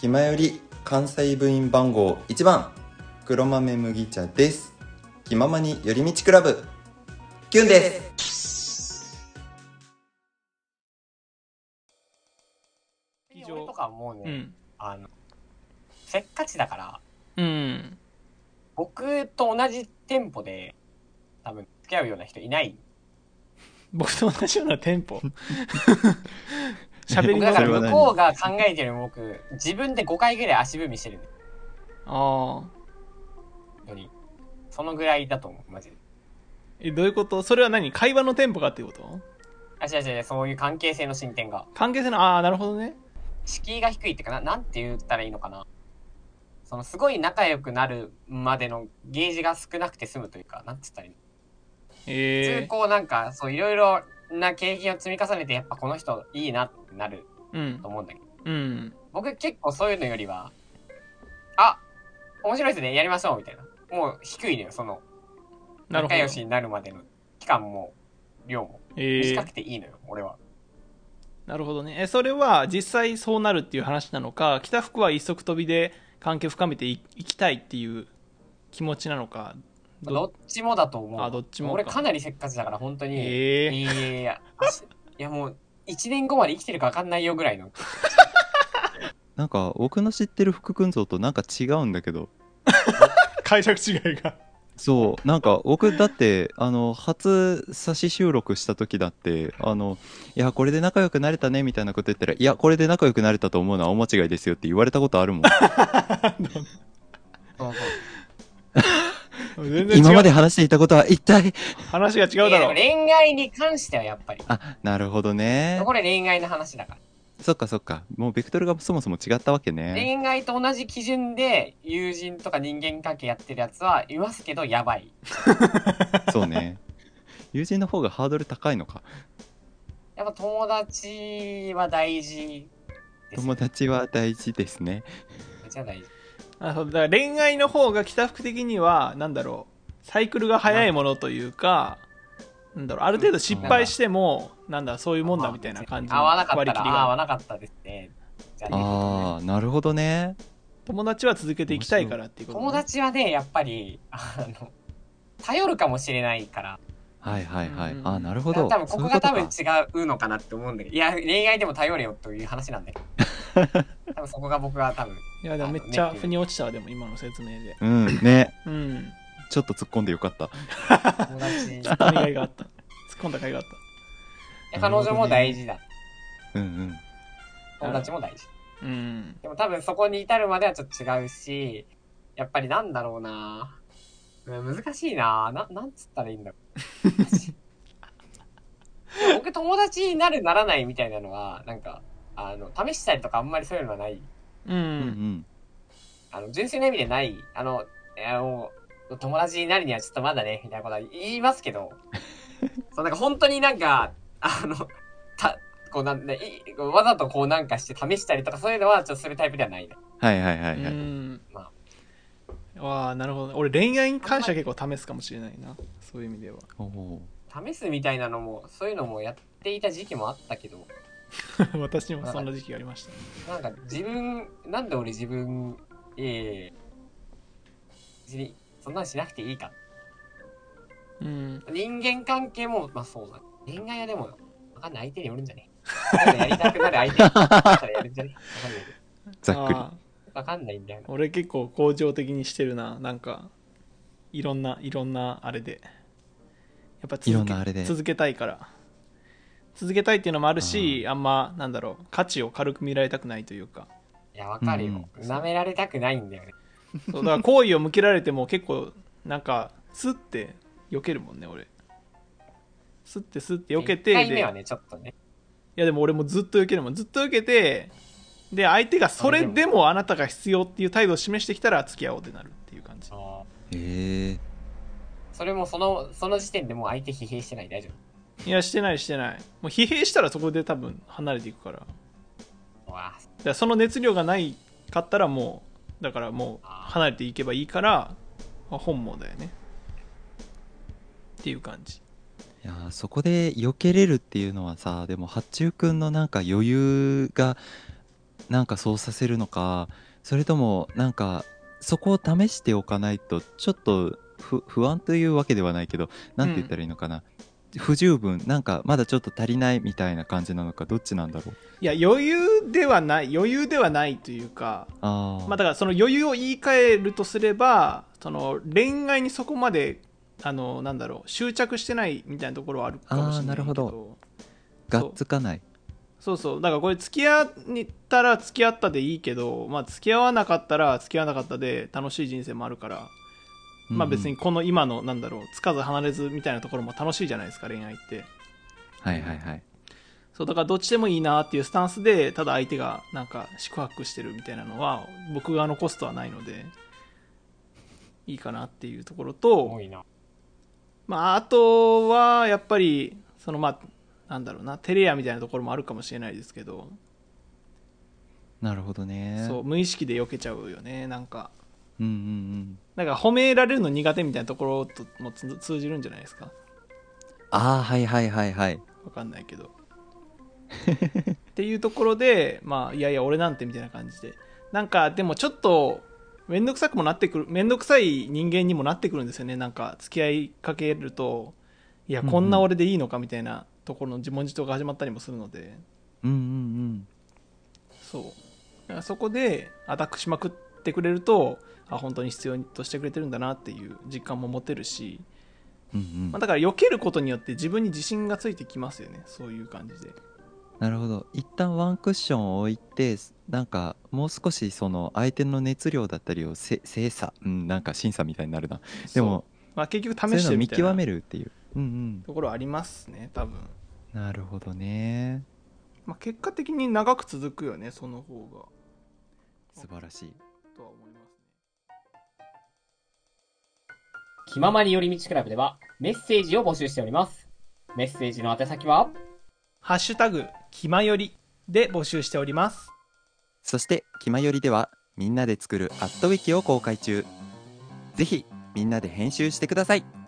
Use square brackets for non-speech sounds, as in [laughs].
気まより関西部員番号1番。黒豆麦茶です。気ままに寄り道クラブ。キュンです。俺とかはもうね、うん。あのせっかちだからうん。僕と同じテンポで多分付き合うような人いない。僕と同じようなテンポ喋り僕だからながら向こうが考えてる僕自分で5回ぐらい足踏みしてるああのにそのぐらいだと思うマジで。えどういうこと？それは何？会話のテンポがっていうこと？あ違う違う違うそういう関係性の進展が。関係性のああなるほどね。敷居が低いってかな？なんて言ったらいいのかな？そのすごい仲良くなるまでのゲージが少なくて済むというかなんつったらいいの？普通ええこうなんかそういろいろな経験を積み重ねてやっぱこの人いいなってなるうん。と思うんだけど。うん。僕結構そういうのよりはあ面白いですね。やりましょうみたいな。もう低いのよその仲良しになるまでの期間も量も。ええ短くていいのよ、俺は。なるほどね。えそれは実際そうなるっていう話なのか北福は一足飛びで関係を深めていいきたいっていう気持ちなのかどっちもだと思う。あどっちもか。俺かなりせっかちだから本当に、ええいやいやいやもう1年後まで生きてるか分かんないよぐらいの。[laughs] なんか僕の知ってる福君像となんか違うんだけど。[laughs] 解釈違いが。そう。なんか僕だってあの初差し収録した時だってあのいやこれで仲良くなれたねみたいなこと言ったらいやこれで仲良くなれたと思うのは大間違いですよって言われたことあるもん。そうそう全然違う。今まで話していたことは一体？話が違うだろう。恋愛に関してはやっぱり。あなるほどね。これ恋愛の話だから。そっかそっか。もうベクトルがそもそも違ったわけね。恋愛と同じ基準で友人とか人間関係やってるやつはいますけどやばい。[laughs] そうね。友人の方がハードル高いのか。やっぱ友達は大事です友達は大事ですね。めっちゃ大事あそうだから恋愛の方が北福的にはなんだろうサイクルが早いものというかなんだろうある程度失敗してもなんだそういうもんだみたいな感じの合わなかった割り切りが。らあ合わなかったですね。じゃあああなるほどね。友達は続けていきたいからっていうことね、友達はねやっぱりあの頼るかもしれないから。はいはいはい。うん。あなるほど。多分ここが多分そういう違うのかなって思うんだけどいや恋愛でも頼れよという話なんだけど多分そこが僕は多分いやでもめっちゃ腑に落ちたわでも今の説明で。うんね。うん。ちょっと突っ込んでよかった。[laughs] 友達い突っ込みがいがあった突っ込んだ甲斐があっ [laughs] や彼女も大事だ。うんうん。友達も大事。たうん。でも多分そこに至るまではちょっと違うしやっぱりなんだろうな。うん難しいな。ななんつったらいいんだろう。で [laughs] も僕友達になるならないみたいなのはなんかあの試したりとかあんまりそういうのはない。うん、あの純粋な意味でない。あのあの友達になるにはちょっとまだねみたいなことは言いますけど。[laughs] そうなんか本当になんかあのたこうなんでいわざとこうなんかして試したりとかそういうのはちょっとするタイプではない。ねはいはいはういはい。ん。まわあなるほど。ね俺恋愛に関しては結構試すかもしれないな。そういう意味では。おお試すみたいなのもそういうのもやっていた時期もあったけど [laughs] 私にもそんな時期がありました。なんか自分なんで俺自分ええ別にそんなんしなくていいか。うん。人間関係もまあそうだ。恋愛はでもわかんない。相手によるんじゃね？なんかやりたくなる相手に。だったらやるんじゃね？わかんないかんないんだよな。ー俺結構恒常的にしてるな。なんかいろんないろんなあれで。やっぱ続けいろんなあれで。続けたいから続けたいっていうのもあるしあんまなんだろう価値を軽く見られたくないというか。いやわかるよ。うん。舐められたくないんだよね。そうだから好意を向けられても結構なんかスッて避けるもんね俺。スッてスッて避けて1回はねちょっとね。いやでも俺もずっと避けるもん。ずっと避けてで相手がそれでも。あなたが必要っていう態度を示してきたら付き合おうってなるっていう感じ。あへえー。それもそのその時点でもう相手疲弊してない。大丈いやしてないしてない。もう疲弊したらそこで多分離れていくから。だか夫わあらその熱量がないかったらもうだからもう離れていけばいいから、まあ本望だよね。っていう感じ。いやーそこで避けれるっていうのはさでも八中くんのなんか余裕がなんかそうさせるのかそれともなんかそこを試しておかないとちょっと不不安というわけではないけどなんて言ったらいいのかな、不十分。なんかまだちょっと足りないみたいな感じなのかどっちなんだろう。いや余裕ではない余裕ではないというかあー、まあだからその余裕を言い換えるとすればその恋愛にそこまであのなんだろう執着してないみたいなところはあるかもしれないなるほど。がっつかない。そうそう。だからこれ付き合ったら付き合ったでいいけど、まあ、付き合わなかったら付き合わなかったで楽しい人生もあるから、まあ別にうんこの今のなんだろうつかず離れずみたいなところも楽しいじゃないですか恋愛って。はいはいはい。そうだからどっちでもいいなっていうスタンスでただ相手がなんか宿泊してるみたいなのは僕側のコストはないのでいいかなっていうところと多いな。まあ、あとは、やっぱり、その、まあ、なんだろうな、テレアみたいなところもあるかもしれないですけど、なるほどね。そう、無意識で避けちゃうよね、なんか。うんうんうんなんか褒められるの苦手みたいなところともつ通じるんじゃないですか？ああはいはいはいはいわかんないけど。[laughs] っていうところで、まあ、いやいや、俺なんてみたいな感じで。なんか、でもちょっと、めんどくさくもなってくる、めんどくさい人間にもなってくるんですよね。なんか、付き合いかけると、いや、うんうんこんな俺でいいのかみたいなところの自問自答が始まったりもするので、うんうんそう。だからそこでアタックしまくってくれると、あ、本当に必要としてくれてるんだなっていう実感も持てるし、うんうんうんまあ、だから避けることによって自分に自信がついてきますよね。そういう感じで。なるほど一旦ワンクッションを置いてなんかもう少しその相手の熱量だったりをせ精査うんなんか審査みたいになるなでもまあ、結局試してるみたいな極めるっていううんところはありますね、多分。うんなるほどねまあ、結果的に長く続くよね、その方が。素晴らしいとは思いますね。気ままに寄り道クラブではメッセージを募集しております。メッセージの宛先は、ハッシュタグ、気まよりで募集しております。そして「きまより」ではみんなで作るアットウィキを公開中ぜひみんなで編集してください